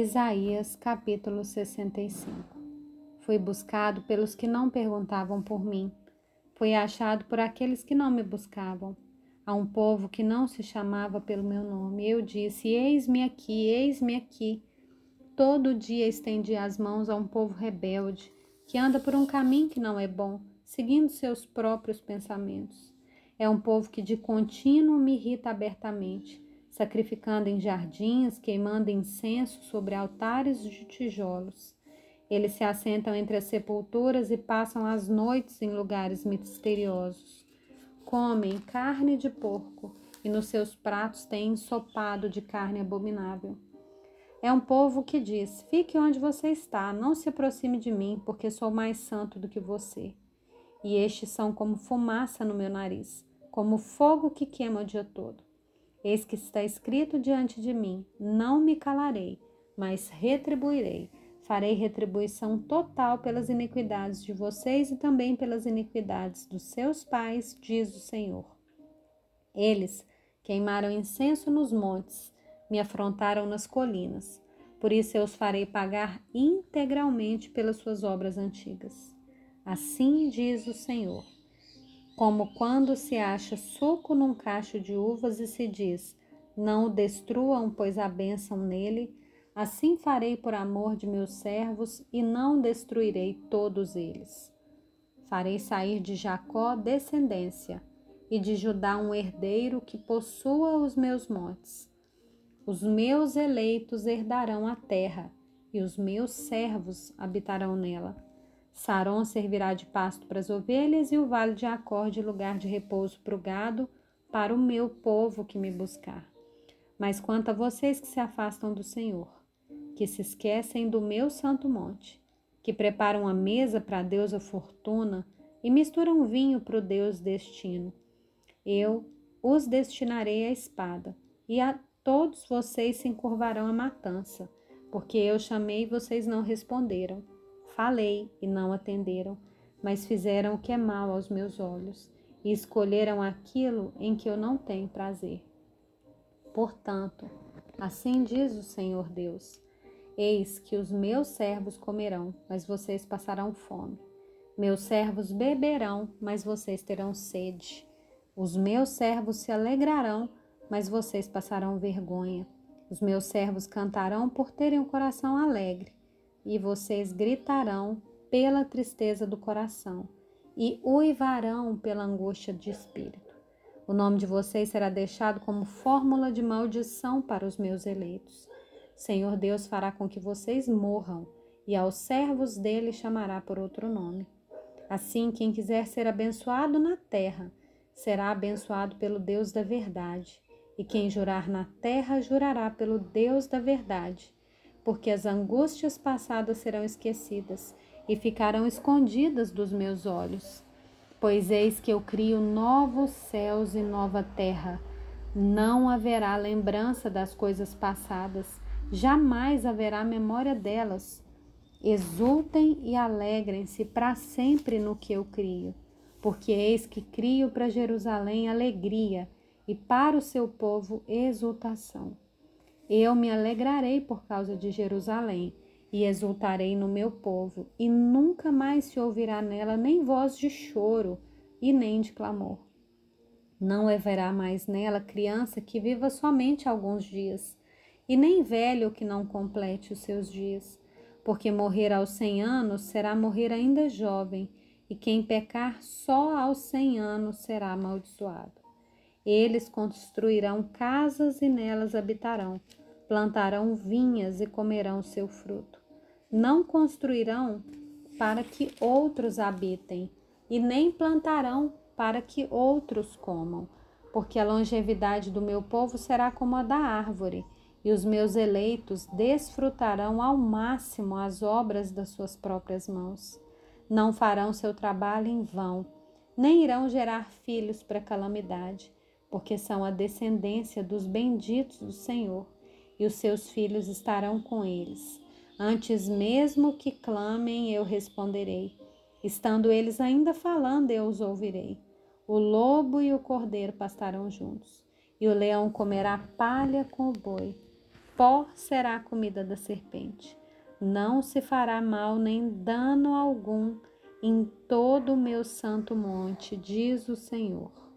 Isaías capítulo 65 Fui buscado pelos que não perguntavam por mim. Fui achado por aqueles que não me buscavam. A um povo que não se chamava pelo meu nome. Eu disse: Eis-me aqui, eis-me aqui. Todo dia estendi as mãos a um povo rebelde, que anda por um caminho que não é bom, seguindo seus próprios pensamentos. É um povo que de contínuo me irrita abertamente sacrificando em jardins, queimando incenso sobre altares de tijolos. Eles se assentam entre as sepulturas e passam as noites em lugares misteriosos. Comem carne de porco e nos seus pratos têm ensopado de carne abominável. É um povo que diz: Fique onde você está, não se aproxime de mim, porque sou mais santo do que você. E estes são como fumaça no meu nariz, como fogo que queima o dia todo. Eis que está escrito diante de mim: não me calarei, mas retribuirei. Farei retribuição total pelas iniquidades de vocês e também pelas iniquidades dos seus pais, diz o Senhor. Eles queimaram incenso nos montes, me afrontaram nas colinas. Por isso eu os farei pagar integralmente pelas suas obras antigas. Assim diz o Senhor como quando se acha suco num cacho de uvas e se diz: Não o destruam, pois há bênção nele. Assim farei por amor de meus servos e não destruirei todos eles. Farei sair de Jacó descendência e de Judá um herdeiro que possua os meus montes. Os meus eleitos herdarão a terra e os meus servos habitarão nela Saron servirá de pasto para as ovelhas e o vale de Acor de lugar de repouso para o gado, para o meu povo que me buscar. Mas quanto a vocês que se afastam do Senhor, que se esquecem do meu santo monte, que preparam a mesa para a deusa fortuna e misturam vinho para o deus destino, eu os destinarei à espada, e a todos vocês se encurvarão à matança, porque eu chamei e vocês não responderam Falei e não atenderam, mas fizeram o que é mal aos meus olhos e escolheram aquilo em que eu não tenho prazer. Portanto, assim diz o Senhor Deus: Eis que os meus servos comerão, mas vocês passarão fome. Meus servos beberão, mas vocês terão sede. Os meus servos se alegrarão, mas vocês passarão vergonha. Os meus servos cantarão por terem o coração alegre e vocês gritarão pela tristeza do coração e uivarão pela angústia de espírito. O nome de vocês será deixado como fórmula de maldição para os meus eleitos. Senhor Deus fará com que vocês morram, e aos servos dele chamará por outro nome. Assim, quem quiser ser abençoado na terra, será abençoado pelo Deus da verdade, e quem jurar na terra, jurará pelo Deus da verdade porque as angústias passadas serão esquecidas e ficarão escondidas dos meus olhos. Pois eis que eu crio novos céus e nova terra. Não haverá lembrança das coisas passadas, jamais haverá memória delas. Exultem e alegrem-se para sempre no que eu crio, porque eis que crio para Jerusalém alegria e para o seu povo exultação. Eu me alegrarei por causa de Jerusalém e exultarei no meu povo, e nunca mais se ouvirá nela nem voz de choro e nem de clamor. Não haverá mais nela criança que viva somente alguns dias, e nem velho que não complete os seus dias, porque morrer aos cem anos será morrer ainda jovem, e quem pecar só aos cem anos será amaldiçoado. Eles construirão casas e nelas habitarão plantarão vinhas e comerão seu fruto. Não construirão para que outros habitem, e nem plantarão para que outros comam, porque a longevidade do meu povo será como a da árvore, e os meus eleitos desfrutarão ao máximo as obras das suas próprias mãos. Não farão seu trabalho em vão, nem irão gerar filhos para calamidade, porque são a descendência dos benditos do Senhor e os seus filhos estarão com eles. Antes mesmo que clamem, eu responderei. Estando eles ainda falando, eu os ouvirei. O lobo e o cordeiro pastarão juntos, e o leão comerá palha com o boi. pó será a comida da serpente. Não se fará mal nem dano algum em todo o meu santo monte, diz o Senhor.